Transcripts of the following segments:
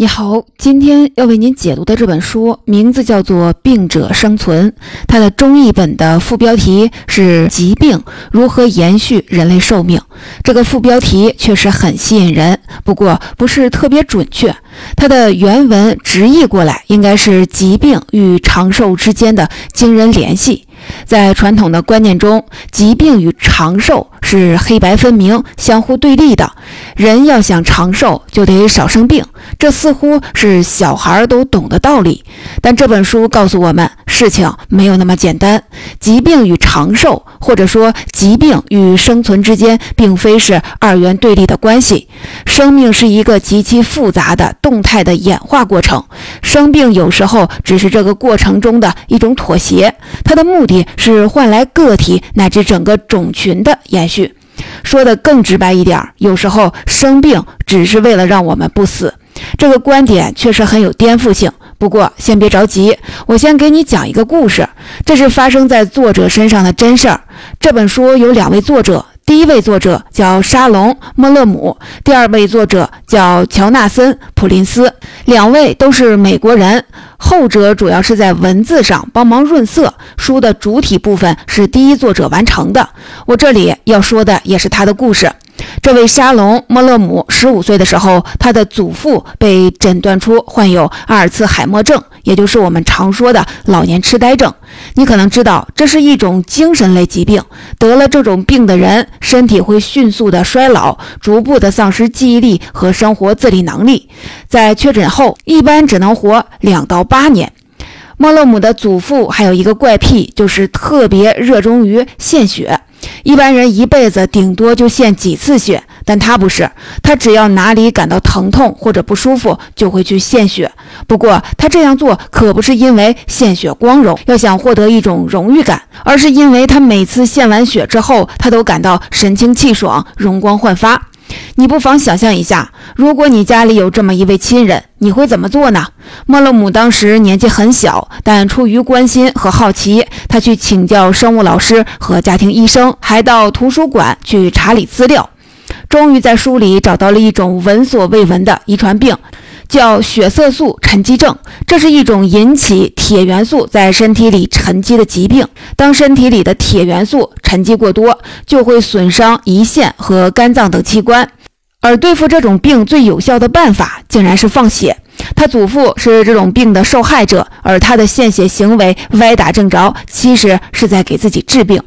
你好，今天要为您解读的这本书名字叫做《病者生存》，它的中译本的副标题是“疾病如何延续人类寿命”。这个副标题确实很吸引人，不过不是特别准确。它的原文直译过来应该是“疾病与长寿之间的惊人联系”。在传统的观念中，疾病与长寿是黑白分明、相互对立的。人要想长寿，就得少生病，这似乎是小孩都懂的道理。但这本书告诉我们，事情没有那么简单。疾病与长寿，或者说疾病与生存之间，并非是二元对立的关系。生命是一个极其复杂的动态的演化过程，生病有时候只是这个过程中的一种妥协，它的目是换来个体乃至整个种群的延续。说的更直白一点，有时候生病只是为了让我们不死。这个观点确实很有颠覆性。不过先别着急，我先给你讲一个故事，这是发生在作者身上的真事儿。这本书有两位作者。第一位作者叫沙龙·莫勒姆，第二位作者叫乔纳森·普林斯，两位都是美国人。后者主要是在文字上帮忙润色，书的主体部分是第一作者完成的。我这里要说的也是他的故事。这位沙龙·莫勒姆十五岁的时候，他的祖父被诊断出患有阿尔茨海默症，也就是我们常说的老年痴呆症。你可能知道，这是一种精神类疾病。得了这种病的人，身体会迅速的衰老，逐步的丧失记忆力和生活自理能力。在确诊后，一般只能活两到八年。莫勒姆的祖父还有一个怪癖，就是特别热衷于献血。一般人一辈子顶多就献几次血，但他不是，他只要哪里感到疼痛或者不舒服，就会去献血。不过他这样做可不是因为献血光荣，要想获得一种荣誉感，而是因为他每次献完血之后，他都感到神清气爽、容光焕发。你不妨想象一下，如果你家里有这么一位亲人，你会怎么做呢？莫勒姆当时年纪很小，但出于关心和好奇，他去请教生物老师和家庭医生，还到图书馆去查理资料，终于在书里找到了一种闻所未闻的遗传病。叫血色素沉积症，这是一种引起铁元素在身体里沉积的疾病。当身体里的铁元素沉积过多，就会损伤胰腺和肝脏等器官。而对付这种病最有效的办法，竟然是放血。他祖父是这种病的受害者，而他的献血行为歪打正着，其实是在给自己治病。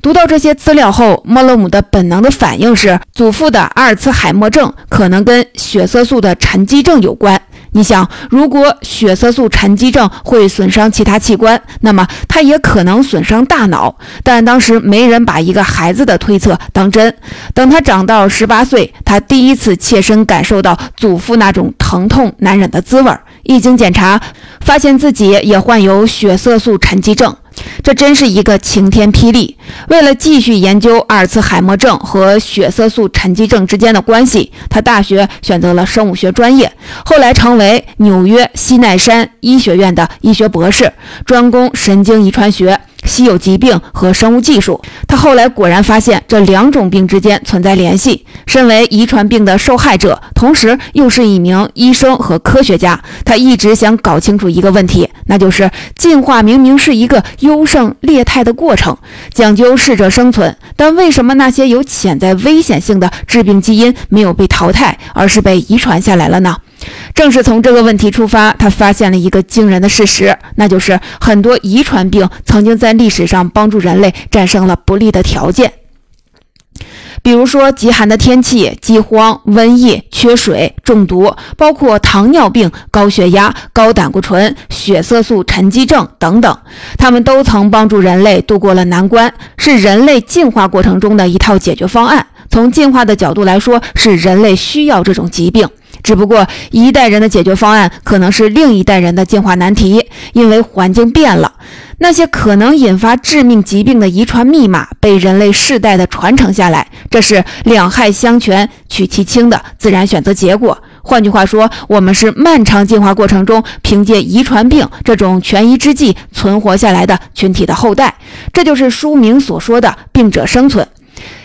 读到这些资料后，莫勒姆的本能的反应是，祖父的阿尔茨海默症可能跟血色素的沉积症有关。你想，如果血色素沉积症会损伤其他器官，那么它也可能损伤大脑。但当时没人把一个孩子的推测当真。等他长到十八岁，他第一次切身感受到祖父那种疼痛难忍的滋味。一经检查，发现自己也患有血色素沉积症。这真是一个晴天霹雳！为了继续研究阿尔茨海默症和血色素沉积症之间的关系，他大学选择了生物学专业，后来成为纽约西奈山医学院的医学博士，专攻神经遗传学。稀有疾病和生物技术，他后来果然发现这两种病之间存在联系。身为遗传病的受害者，同时又是一名医生和科学家，他一直想搞清楚一个问题，那就是进化明明是一个优胜劣汰的过程，讲究适者生存，但为什么那些有潜在危险性的致病基因没有被淘汰，而是被遗传下来了呢？正是从这个问题出发，他发现了一个惊人的事实，那就是很多遗传病曾经在历史上帮助人类战胜了不利的条件。比如说，极寒的天气、饥荒、瘟疫、缺水、中毒，包括糖尿病、高血压、高胆固醇、血色素沉积症等等，他们都曾帮助人类度过了难关，是人类进化过程中的一套解决方案。从进化的角度来说，是人类需要这种疾病。只不过一代人的解决方案可能是另一代人的进化难题，因为环境变了，那些可能引发致命疾病的遗传密码被人类世代的传承下来，这是两害相权取其轻的自然选择结果。换句话说，我们是漫长进化过程中凭借遗传病这种权宜之计存活下来的群体的后代，这就是书名所说的“病者生存”。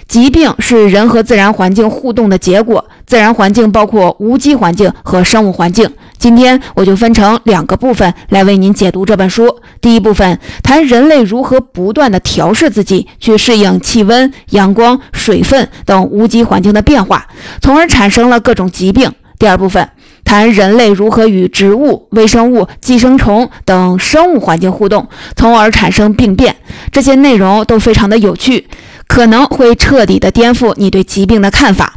疾病是人和自然环境互动的结果，自然环境包括无机环境和生物环境。今天我就分成两个部分来为您解读这本书。第一部分谈人类如何不断的调试自己，去适应气温、阳光、水分等无机环境的变化，从而产生了各种疾病。第二部分谈人类如何与植物、微生物、寄生虫等生物环境互动，从而产生病变。这些内容都非常的有趣，可能会彻底的颠覆你对疾病的看法。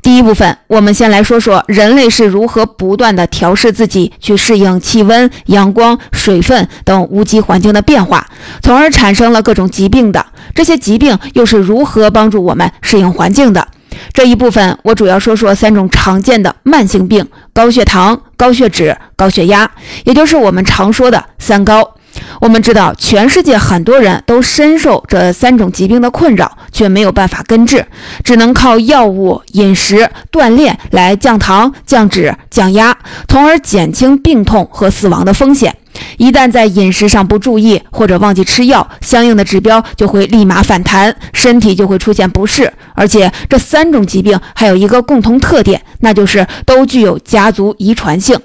第一部分，我们先来说说人类是如何不断的调试自己，去适应气温、阳光、水分等无机环境的变化，从而产生了各种疾病的。这些疾病又是如何帮助我们适应环境的？这一部分我主要说说三种常见的慢性病：高血糖、高血脂、高血压，也就是我们常说的三高。我们知道，全世界很多人都深受这三种疾病的困扰，却没有办法根治，只能靠药物、饮食、锻炼来降糖、降脂、降压，从而减轻病痛和死亡的风险。一旦在饮食上不注意或者忘记吃药，相应的指标就会立马反弹，身体就会出现不适。而且这三种疾病还有一个共同特点，那就是都具有家族遗传性。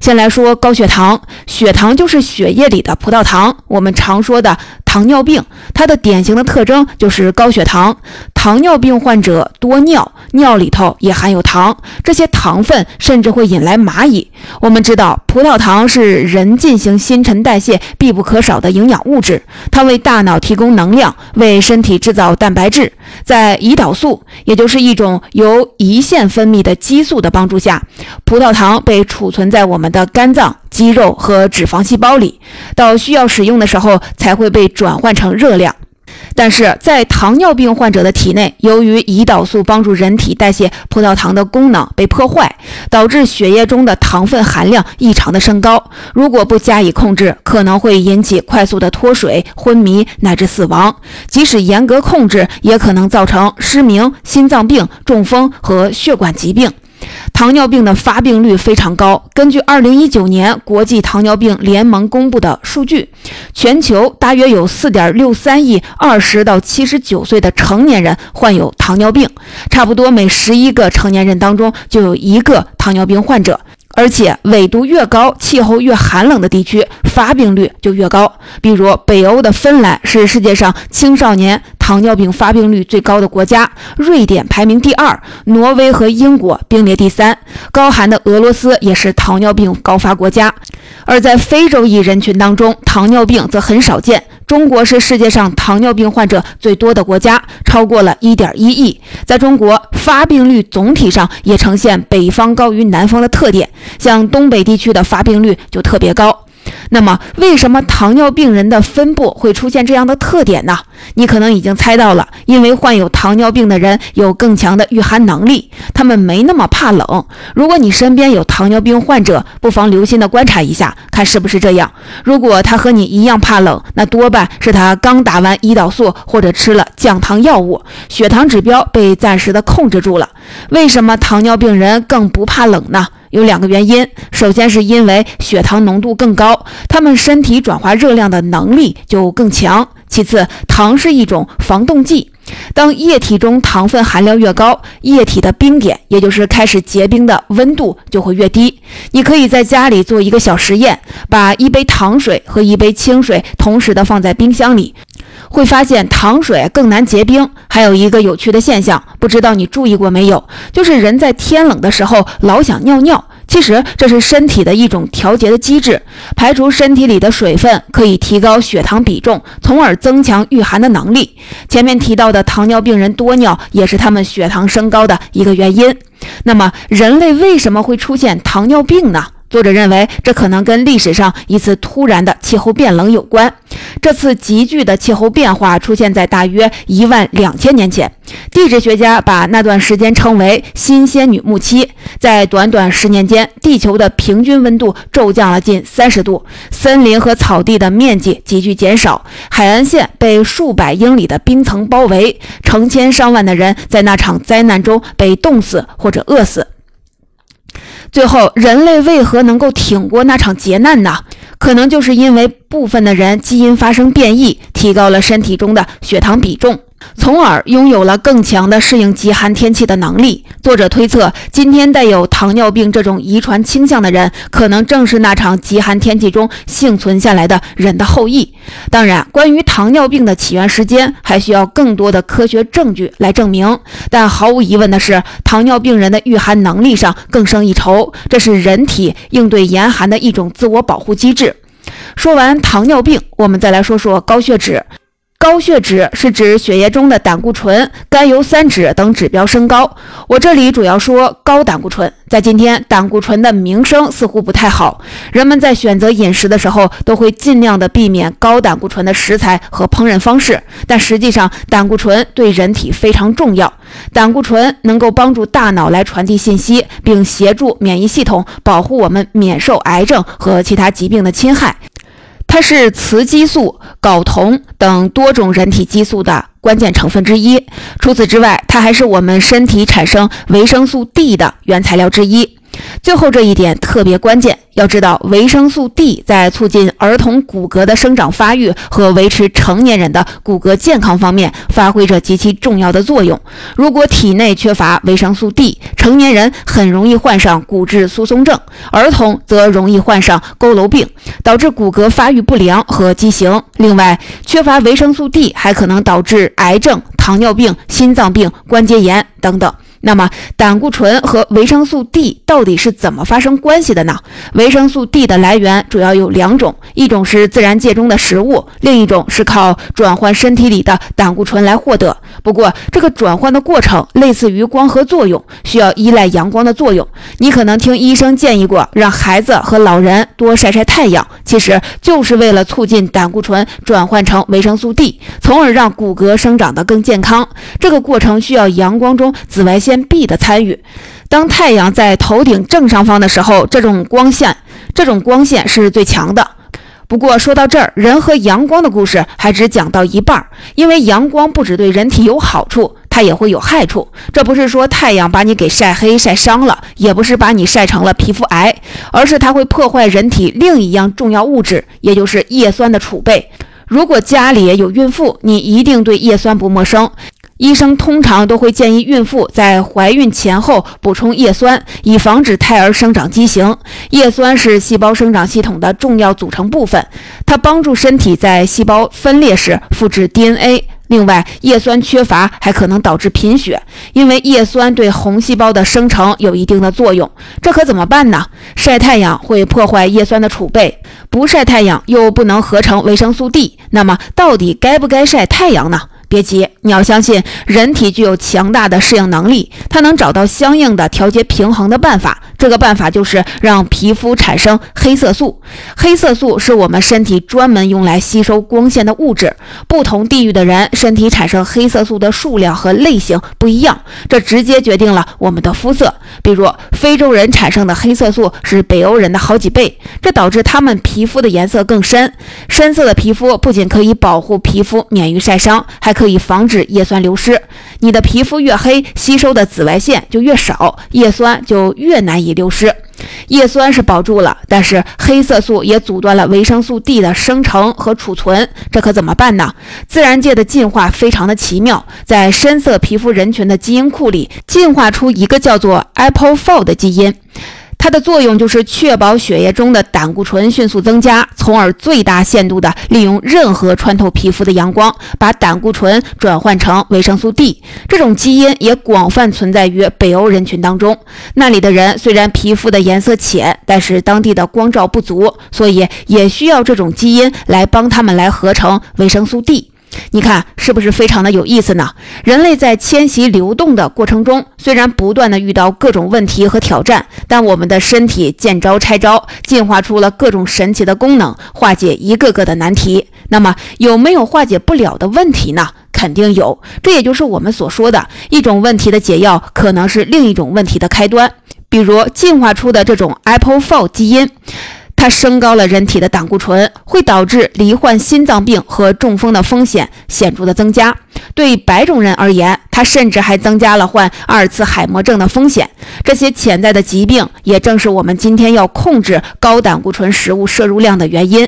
先来说高血糖，血糖就是血液里的葡萄糖，我们常说的糖尿病，它的典型的特征就是高血糖。糖尿病患者多尿，尿里头也含有糖，这些糖分甚至会引来蚂蚁。我们知道，葡萄糖是人进行新陈代谢必不可少的营养物质，它为大脑提供能量，为身体制造蛋白质。在胰岛素，也就是一种由胰腺分泌的激素的帮助下，葡萄糖被储存在我们的肝脏、肌肉和脂肪细胞里，到需要使用的时候才会被转换成热量。但是在糖尿病患者的体内，由于胰岛素帮助人体代谢葡萄糖的功能被破坏，导致血液中的糖分含量异常的升高。如果不加以控制，可能会引起快速的脱水、昏迷乃至死亡。即使严格控制，也可能造成失明、心脏病、中风和血管疾病。糖尿病的发病率非常高。根据2019年国际糖尿病联盟公布的数据，全球大约有4.63亿20到79岁的成年人患有糖尿病，差不多每11个成年人当中就有一个糖尿病患者。而且纬度越高，气候越寒冷的地区，发病率就越高。比如北欧的芬兰是世界上青少年糖尿病发病率最高的国家，瑞典排名第二，挪威和英国并列第三。高寒的俄罗斯也是糖尿病高发国家。而在非洲裔人群当中，糖尿病则很少见。中国是世界上糖尿病患者最多的国家，超过了一点一亿。在中国，发病率总体上也呈现北方高于南方的特点，像东北地区的发病率就特别高。那么，为什么糖尿病人的分布会出现这样的特点呢？你可能已经猜到了，因为患有糖尿病的人有更强的御寒能力，他们没那么怕冷。如果你身边有糖尿病患者，不妨留心的观察一下，看是不是这样。如果他和你一样怕冷，那多半是他刚打完胰岛素或者吃了降糖药物，血糖指标被暂时的控制住了。为什么糖尿病人更不怕冷呢？有两个原因，首先是因为血糖浓度更高，他们身体转化热量的能力就更强。其次，糖是一种防冻剂，当液体中糖分含量越高，液体的冰点，也就是开始结冰的温度就会越低。你可以在家里做一个小实验，把一杯糖水和一杯清水同时的放在冰箱里。会发现糖水更难结冰。还有一个有趣的现象，不知道你注意过没有？就是人在天冷的时候老想尿尿，其实这是身体的一种调节的机制，排除身体里的水分，可以提高血糖比重，从而增强御寒的能力。前面提到的糖尿病人多尿，也是他们血糖升高的一个原因。那么，人类为什么会出现糖尿病呢？作者认为，这可能跟历史上一次突然的气候变冷有关。这次急剧的气候变化出现在大约一万两千年前，地质学家把那段时间称为“新仙女木期”。在短短十年间，地球的平均温度骤降了近三十度，森林和草地的面积急剧减少，海岸线被数百英里的冰层包围，成千上万的人在那场灾难中被冻死或者饿死。最后，人类为何能够挺过那场劫难呢？可能就是因为部分的人基因发生变异，提高了身体中的血糖比重。从而拥有了更强的适应极寒天气的能力。作者推测，今天带有糖尿病这种遗传倾向的人，可能正是那场极寒天气中幸存下来的人的后裔。当然，关于糖尿病的起源时间，还需要更多的科学证据来证明。但毫无疑问的是，糖尿病人的御寒能力上更胜一筹，这是人体应对严寒的一种自我保护机制。说完糖尿病，我们再来说说高血脂。高血脂是指血液中的胆固醇、甘油三酯等指标升高。我这里主要说高胆固醇。在今天，胆固醇的名声似乎不太好，人们在选择饮食的时候都会尽量的避免高胆固醇的食材和烹饪方式。但实际上，胆固醇对人体非常重要。胆固醇能够帮助大脑来传递信息，并协助免疫系统保护我们免受癌症和其他疾病的侵害。它是雌激素、睾酮等多种人体激素的关键成分之一。除此之外，它还是我们身体产生维生素 D 的原材料之一。最后这一点特别关键，要知道维生素 D 在促进儿童骨骼的生长发育和维持成年人的骨骼健康方面发挥着极其重要的作用。如果体内缺乏维生素 D，成年人很容易患上骨质疏松症，儿童则容易患上佝偻病，导致骨骼发育不良和畸形。另外，缺乏维生素 D 还可能导致癌症、糖尿病、心脏病、关节炎等等。那么，胆固醇和维生素 D 到底是怎么发生关系的呢？维生素 D 的来源主要有两种，一种是自然界中的食物，另一种是靠转换身体里的胆固醇来获得。不过，这个转换的过程类似于光合作用，需要依赖阳光的作用。你可能听医生建议过，让孩子和老人多晒晒太阳，其实就是为了促进胆固醇转换成维生素 D，从而让骨骼生长得更健康。这个过程需要阳光中紫外线。B 的参与，当太阳在头顶正上方的时候，这种光线，这种光线是最强的。不过说到这儿，人和阳光的故事还只讲到一半，因为阳光不只对人体有好处，它也会有害处。这不是说太阳把你给晒黑晒伤了，也不是把你晒成了皮肤癌，而是它会破坏人体另一样重要物质，也就是叶酸的储备。如果家里有孕妇，你一定对叶酸不陌生。医生通常都会建议孕妇在怀孕前后补充叶酸，以防止胎儿生长畸形。叶酸是细胞生长系统的重要组成部分，它帮助身体在细胞分裂时复制 DNA。另外，叶酸缺乏还可能导致贫血，因为叶酸对红细胞的生成有一定的作用。这可怎么办呢？晒太阳会破坏叶酸的储备，不晒太阳又不能合成维生素 D。那么，到底该不该晒太阳呢？别急，你要相信人体具有强大的适应能力，它能找到相应的调节平衡的办法。这个办法就是让皮肤产生黑色素。黑色素是我们身体专门用来吸收光线的物质。不同地域的人身体产生黑色素的数量和类型不一样，这直接决定了我们的肤色。比如，非洲人产生的黑色素是北欧人的好几倍，这导致他们皮肤的颜色更深。深色的皮肤不仅可以保护皮肤免于晒伤，还可可以防止叶酸流失。你的皮肤越黑，吸收的紫外线就越少，叶酸就越难以流失。叶酸是保住了，但是黑色素也阻断了维生素 D 的生成和储存，这可怎么办呢？自然界的进化非常的奇妙，在深色皮肤人群的基因库里进化出一个叫做 APOE4 的基因。它的作用就是确保血液中的胆固醇迅速增加，从而最大限度地利用任何穿透皮肤的阳光，把胆固醇转换成维生素 D。这种基因也广泛存在于北欧人群当中。那里的人虽然皮肤的颜色浅，但是当地的光照不足，所以也需要这种基因来帮他们来合成维生素 D。你看是不是非常的有意思呢？人类在迁徙流动的过程中，虽然不断的遇到各种问题和挑战，但我们的身体见招拆招，进化出了各种神奇的功能，化解一个个的难题。那么有没有化解不了的问题呢？肯定有。这也就是我们所说的一种问题的解药，可能是另一种问题的开端。比如进化出的这种 APOE4 基因。它升高了人体的胆固醇，会导致罹患心脏病和中风的风险显著的增加。对白种人而言，它甚至还增加了患阿尔茨海默症的风险。这些潜在的疾病，也正是我们今天要控制高胆固醇食物摄入量的原因。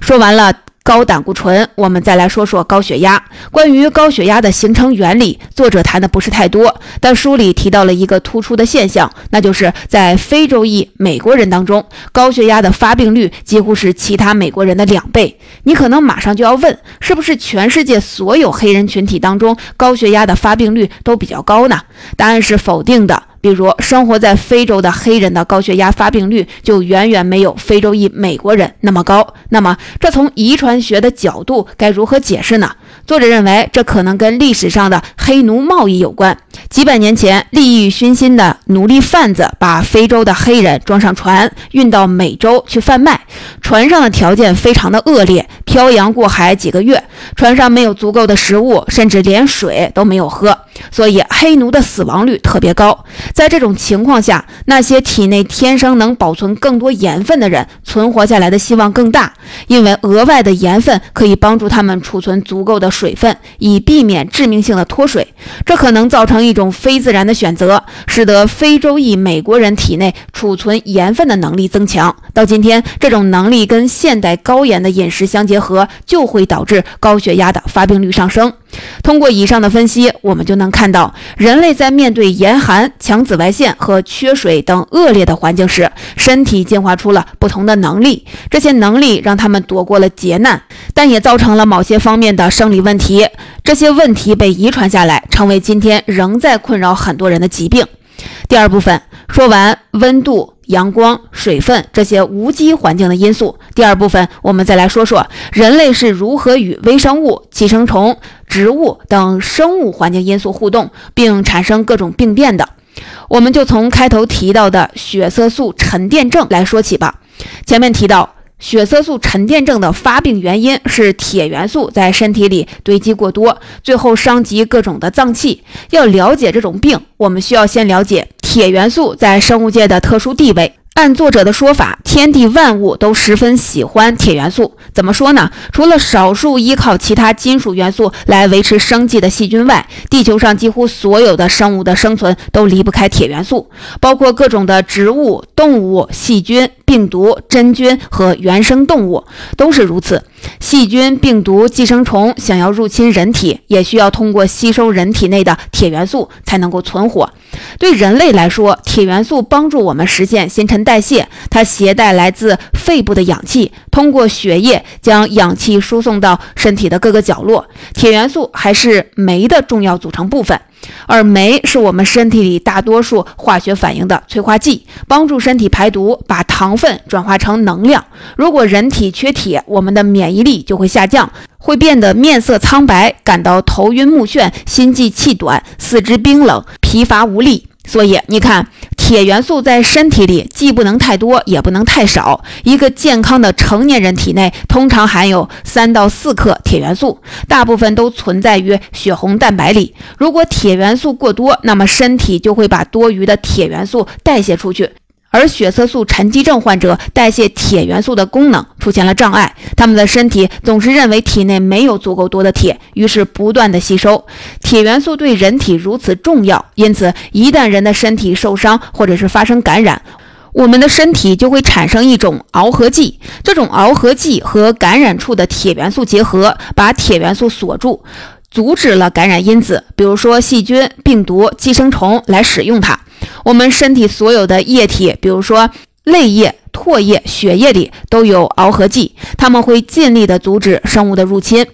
说完了。高胆固醇，我们再来说说高血压。关于高血压的形成原理，作者谈的不是太多，但书里提到了一个突出的现象，那就是在非洲裔美国人当中，高血压的发病率几乎是其他美国人的两倍。你可能马上就要问，是不是全世界所有黑人群体当中高血压的发病率都比较高呢？答案是否定的。比如，生活在非洲的黑人的高血压发病率就远远没有非洲裔美国人那么高。那么，这从遗传学的角度该如何解释呢？作者认为，这可能跟历史上的黑奴贸易有关。几百年前，利欲熏心的奴隶贩子把非洲的黑人装上船，运到美洲去贩卖。船上的条件非常的恶劣，漂洋过海几个月，船上没有足够的食物，甚至连水都没有喝，所以黑奴的死亡率特别高。在这种情况下，那些体内天生能保存更多盐分的人存活下来的希望更大，因为额外的盐分可以帮助他们储存足够的水分，以避免致命性的脱水。这可能造成一种非自然的选择，使得非洲裔美国人体内储存盐分的能力增强。到今天，这种能力跟现代高盐的饮食相结合，和就会导致高血压的发病率上升。通过以上的分析，我们就能看到，人类在面对严寒、强紫外线和缺水等恶劣的环境时，身体进化出了不同的能力。这些能力让他们躲过了劫难，但也造成了某些方面的生理问题。这些问题被遗传下来，成为今天仍在困扰很多人的疾病。第二部分说完温度。阳光、水分这些无机环境的因素。第二部分，我们再来说说人类是如何与微生物、寄生虫、植物等生物环境因素互动，并产生各种病变的。我们就从开头提到的血色素沉淀症来说起吧。前面提到。血色素沉淀症的发病原因是铁元素在身体里堆积过多，最后伤及各种的脏器。要了解这种病，我们需要先了解铁元素在生物界的特殊地位。按作者的说法，天地万物都十分喜欢铁元素。怎么说呢？除了少数依靠其他金属元素来维持生计的细菌外，地球上几乎所有的生物的生存都离不开铁元素，包括各种的植物、动物、细菌。病毒、真菌和原生动物都是如此。细菌、病毒、寄生虫想要入侵人体，也需要通过吸收人体内的铁元素才能够存活。对人类来说，铁元素帮助我们实现新陈代谢。它携带来自肺部的氧气，通过血液将氧气输送到身体的各个角落。铁元素还是酶的重要组成部分。而酶是我们身体里大多数化学反应的催化剂，帮助身体排毒，把糖分转化成能量。如果人体缺铁，我们的免疫力就会下降，会变得面色苍白，感到头晕目眩、心悸气短、四肢冰冷、疲乏无力。所以你看，铁元素在身体里既不能太多，也不能太少。一个健康的成年人体内通常含有三到四克铁元素，大部分都存在于血红蛋白里。如果铁元素过多，那么身体就会把多余的铁元素代谢出去。而血色素沉积症患者代谢铁元素的功能出现了障碍，他们的身体总是认为体内没有足够多的铁，于是不断的吸收铁元素。对人体如此重要，因此一旦人的身体受伤或者是发生感染，我们的身体就会产生一种螯合剂。这种螯合剂和感染处的铁元素结合，把铁元素锁住，阻止了感染因子，比如说细菌、病毒、寄生虫来使用它。我们身体所有的液体，比如说泪液、唾液、血液里都有螯合剂，它们会尽力的阻止生物的入侵。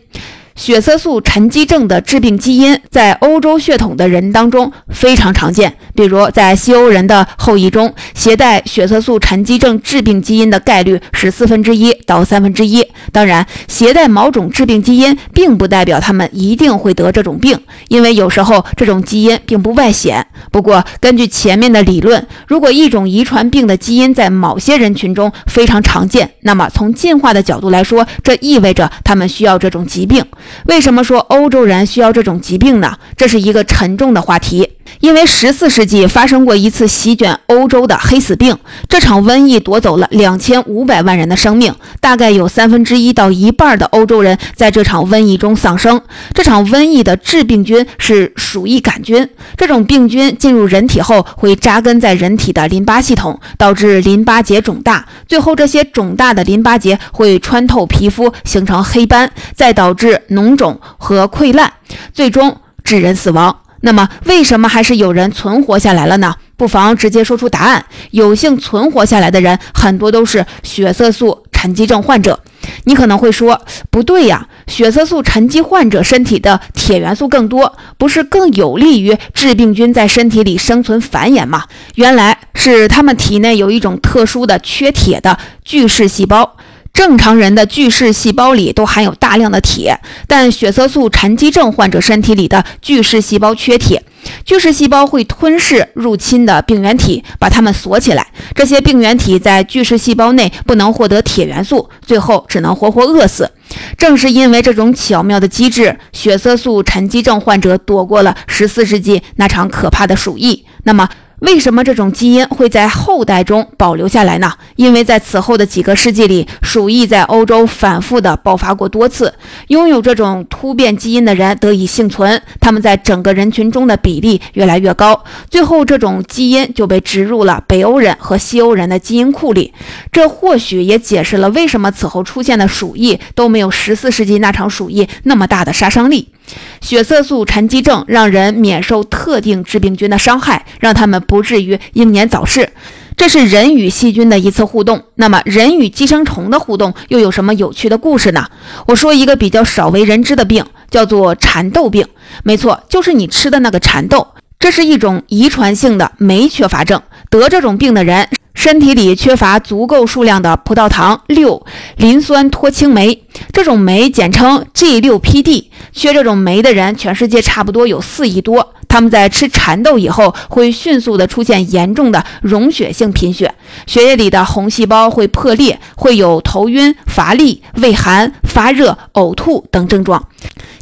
血色素沉积症的致病基因在欧洲血统的人当中非常常见，比如在西欧人的后裔中，携带血色素沉积症致病基因的概率是四分之一到三分之一。当然，携带某种致病基因并不代表他们一定会得这种病，因为有时候这种基因并不外显。不过，根据前面的理论，如果一种遗传病的基因在某些人群中非常常见，那么从进化的角度来说，这意味着他们需要这种疾病。为什么说欧洲人需要这种疾病呢？这是一个沉重的话题。因为十四世纪发生过一次席卷欧洲的黑死病，这场瘟疫夺走了两千五百万人的生命，大概有三分之一到一半的欧洲人在这场瘟疫中丧生。这场瘟疫的致病菌是鼠疫杆菌，这种病菌进入人体后会扎根在人体的淋巴系统，导致淋巴结肿大，最后这些肿大的淋巴结会穿透皮肤形成黑斑，再导致脓肿和溃烂，最终致人死亡。那么，为什么还是有人存活下来了呢？不妨直接说出答案。有幸存活下来的人，很多都是血色素沉积症患者。你可能会说，不对呀，血色素沉积患者身体的铁元素更多，不是更有利于致病菌在身体里生存繁衍吗？原来是他们体内有一种特殊的缺铁的巨噬细胞。正常人的巨噬细胞里都含有大量的铁，但血色素沉积症患者身体里的巨噬细胞缺铁。巨噬细胞会吞噬入侵的病原体，把它们锁起来。这些病原体在巨噬细胞内不能获得铁元素，最后只能活活饿死。正是因为这种巧妙的机制，血色素沉积症患者躲过了十四世纪那场可怕的鼠疫。那么，为什么这种基因会在后代中保留下来呢？因为在此后的几个世纪里，鼠疫在欧洲反复的爆发过多次，拥有这种突变基因的人得以幸存，他们在整个人群中的比例越来越高，最后这种基因就被植入了北欧人和西欧人的基因库里。这或许也解释了为什么此后出现的鼠疫都没有十四世纪那场鼠疫那么大的杀伤力。血色素沉积症让人免受特定致病菌的伤害，让他们不至于英年早逝。这是人与细菌的一次互动。那么，人与寄生虫的互动又有什么有趣的故事呢？我说一个比较少为人知的病，叫做蚕豆病。没错，就是你吃的那个蚕豆。这是一种遗传性的酶缺乏症。得这种病的人。身体里缺乏足够数量的葡萄糖六磷酸脱氢酶，这种酶简称 G6PD。缺这种酶的人，全世界差不多有四亿多。他们在吃蚕豆以后，会迅速的出现严重的溶血性贫血，血液里的红细胞会破裂，会有头晕、乏力、畏寒、发热、呕吐等症状。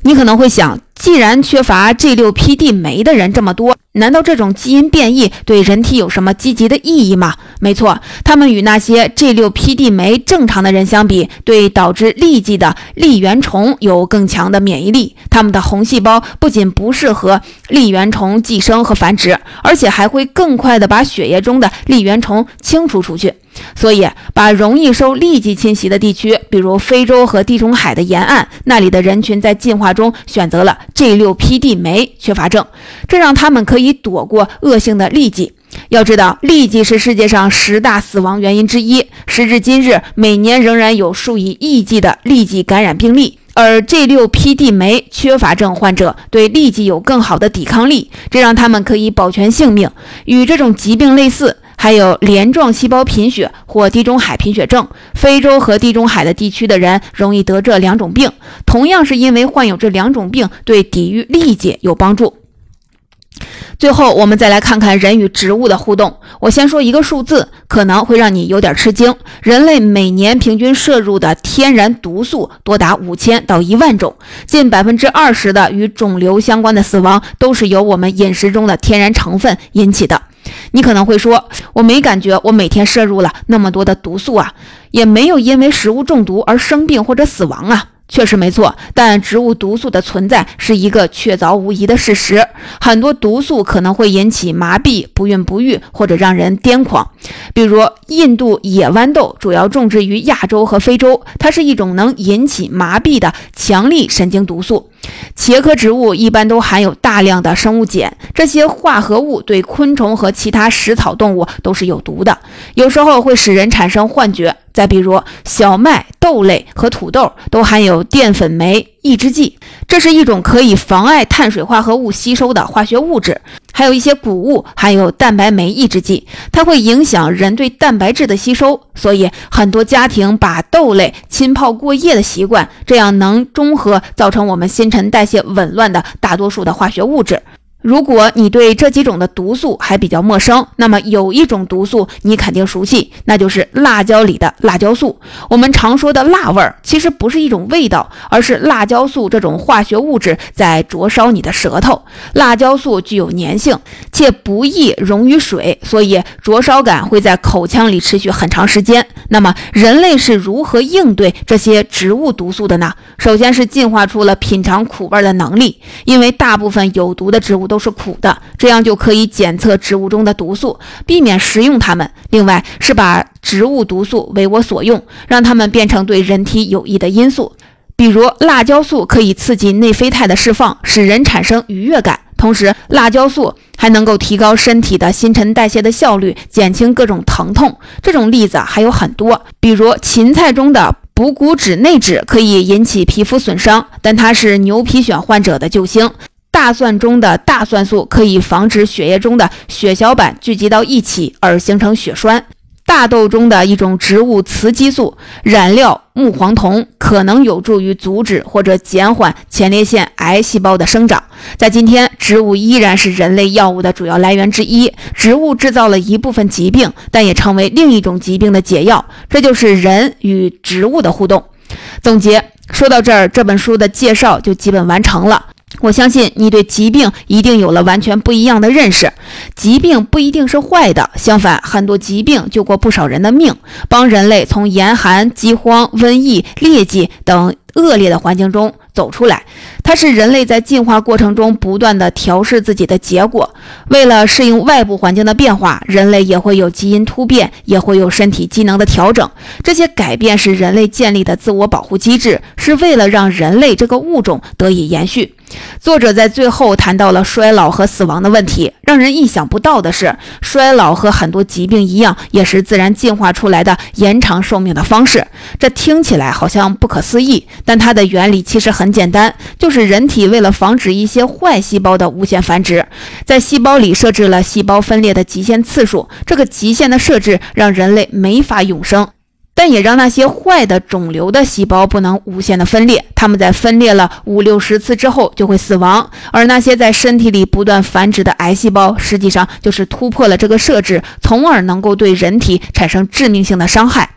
你可能会想，既然缺乏 G6PD 酶的人这么多，难道这种基因变异对人体有什么积极的意义吗？没错，他们与那些 G6PD 酶正常的人相比，对导致痢疾的痢原虫有更强的免疫力。他们的红细胞不仅不适合痢原原虫寄生和繁殖，而且还会更快地把血液中的痢原虫清除出去。所以，把容易受痢疾侵袭的地区，比如非洲和地中海的沿岸，那里的人群在进化中选择了 G 六 PD 酶缺乏症，这让他们可以躲过恶性的痢疾。要知道，痢疾是世界上十大死亡原因之一。时至今日，每年仍然有数以亿计的痢疾感染病例，而 G6PD 酶缺乏症患者对痢疾有更好的抵抗力，这让他们可以保全性命。与这种疾病类似。还有镰状细胞贫血或地中海贫血症，非洲和地中海的地区的人容易得这两种病，同样是因为患有这两种病对抵御痢疾有帮助。最后，我们再来看看人与植物的互动。我先说一个数字，可能会让你有点吃惊：人类每年平均摄入的天然毒素多达五千到一万种，近百分之二十的与肿瘤相关的死亡都是由我们饮食中的天然成分引起的。你可能会说，我没感觉我每天摄入了那么多的毒素啊，也没有因为食物中毒而生病或者死亡啊。确实没错，但植物毒素的存在是一个确凿无疑的事实。很多毒素可能会引起麻痹、不孕不育或者让人癫狂。比如，印度野豌豆主要种植于亚洲和非洲，它是一种能引起麻痹的强力神经毒素。茄科植物一般都含有大量的生物碱，这些化合物对昆虫和其他食草动物都是有毒的，有时候会使人产生幻觉。再比如，小麦、豆类和土豆都含有淀粉酶抑制剂，这是一种可以妨碍碳水化合物吸收的化学物质。还有一些谷物含有蛋白酶抑制剂，它会影响人对蛋白质的吸收。所以，很多家庭把豆类浸泡过夜的习惯，这样能中和造成我们新陈代谢紊乱的大多数的化学物质。如果你对这几种的毒素还比较陌生，那么有一种毒素你肯定熟悉，那就是辣椒里的辣椒素。我们常说的辣味儿，其实不是一种味道，而是辣椒素这种化学物质在灼烧你的舌头。辣椒素具有粘性，且不易溶于水，所以灼烧感会在口腔里持续很长时间。那么人类是如何应对这些植物毒素的呢？首先是进化出了品尝苦味的能力，因为大部分有毒的植物。都是苦的，这样就可以检测植物中的毒素，避免食用它们。另外是把植物毒素为我所用，让它们变成对人体有益的因素。比如辣椒素可以刺激内啡肽的释放，使人产生愉悦感。同时，辣椒素还能够提高身体的新陈代谢的效率，减轻各种疼痛。这种例子还有很多，比如芹菜中的补骨脂内酯可以引起皮肤损伤，但它是牛皮癣患者的救星。大蒜中的大蒜素可以防止血液中的血小板聚集到一起而形成血栓。大豆中的一种植物雌激素染料木黄酮可能有助于阻止或者减缓前列腺癌细胞的生长。在今天，植物依然是人类药物的主要来源之一。植物制造了一部分疾病，但也成为另一种疾病的解药。这就是人与植物的互动。总结说到这儿，这本书的介绍就基本完成了。我相信你对疾病一定有了完全不一样的认识。疾病不一定是坏的，相反，很多疾病救过不少人的命，帮人类从严寒、饥荒、瘟疫、疟疾等恶劣的环境中走出来。它是人类在进化过程中不断的调试自己的结果。为了适应外部环境的变化，人类也会有基因突变，也会有身体机能的调整。这些改变是人类建立的自我保护机制，是为了让人类这个物种得以延续。作者在最后谈到了衰老和死亡的问题。让人意想不到的是，衰老和很多疾病一样，也是自然进化出来的延长寿命的方式。这听起来好像不可思议，但它的原理其实很简单，就是人体为了防止一些坏细胞的无限繁殖，在细胞里设置了细胞分裂的极限次数。这个极限的设置让人类没法永生。但也让那些坏的肿瘤的细胞不能无限的分裂，它们在分裂了五六十次之后就会死亡，而那些在身体里不断繁殖的癌细胞，实际上就是突破了这个设置，从而能够对人体产生致命性的伤害。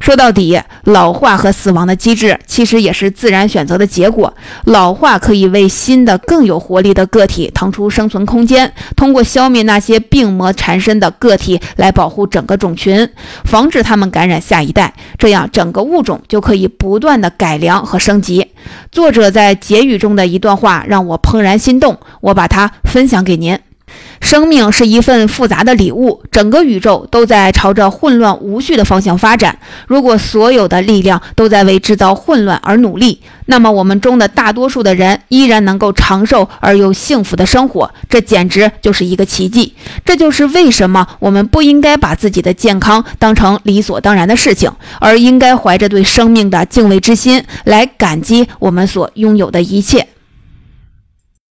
说到底，老化和死亡的机制其实也是自然选择的结果。老化可以为新的、更有活力的个体腾出生存空间，通过消灭那些病魔缠身的个体来保护整个种群，防止它们感染下一代，这样整个物种就可以不断的改良和升级。作者在结语中的一段话让我怦然心动，我把它分享给您。生命是一份复杂的礼物，整个宇宙都在朝着混乱无序的方向发展。如果所有的力量都在为制造混乱而努力，那么我们中的大多数的人依然能够长寿而又幸福的生活，这简直就是一个奇迹。这就是为什么我们不应该把自己的健康当成理所当然的事情，而应该怀着对生命的敬畏之心来感激我们所拥有的一切。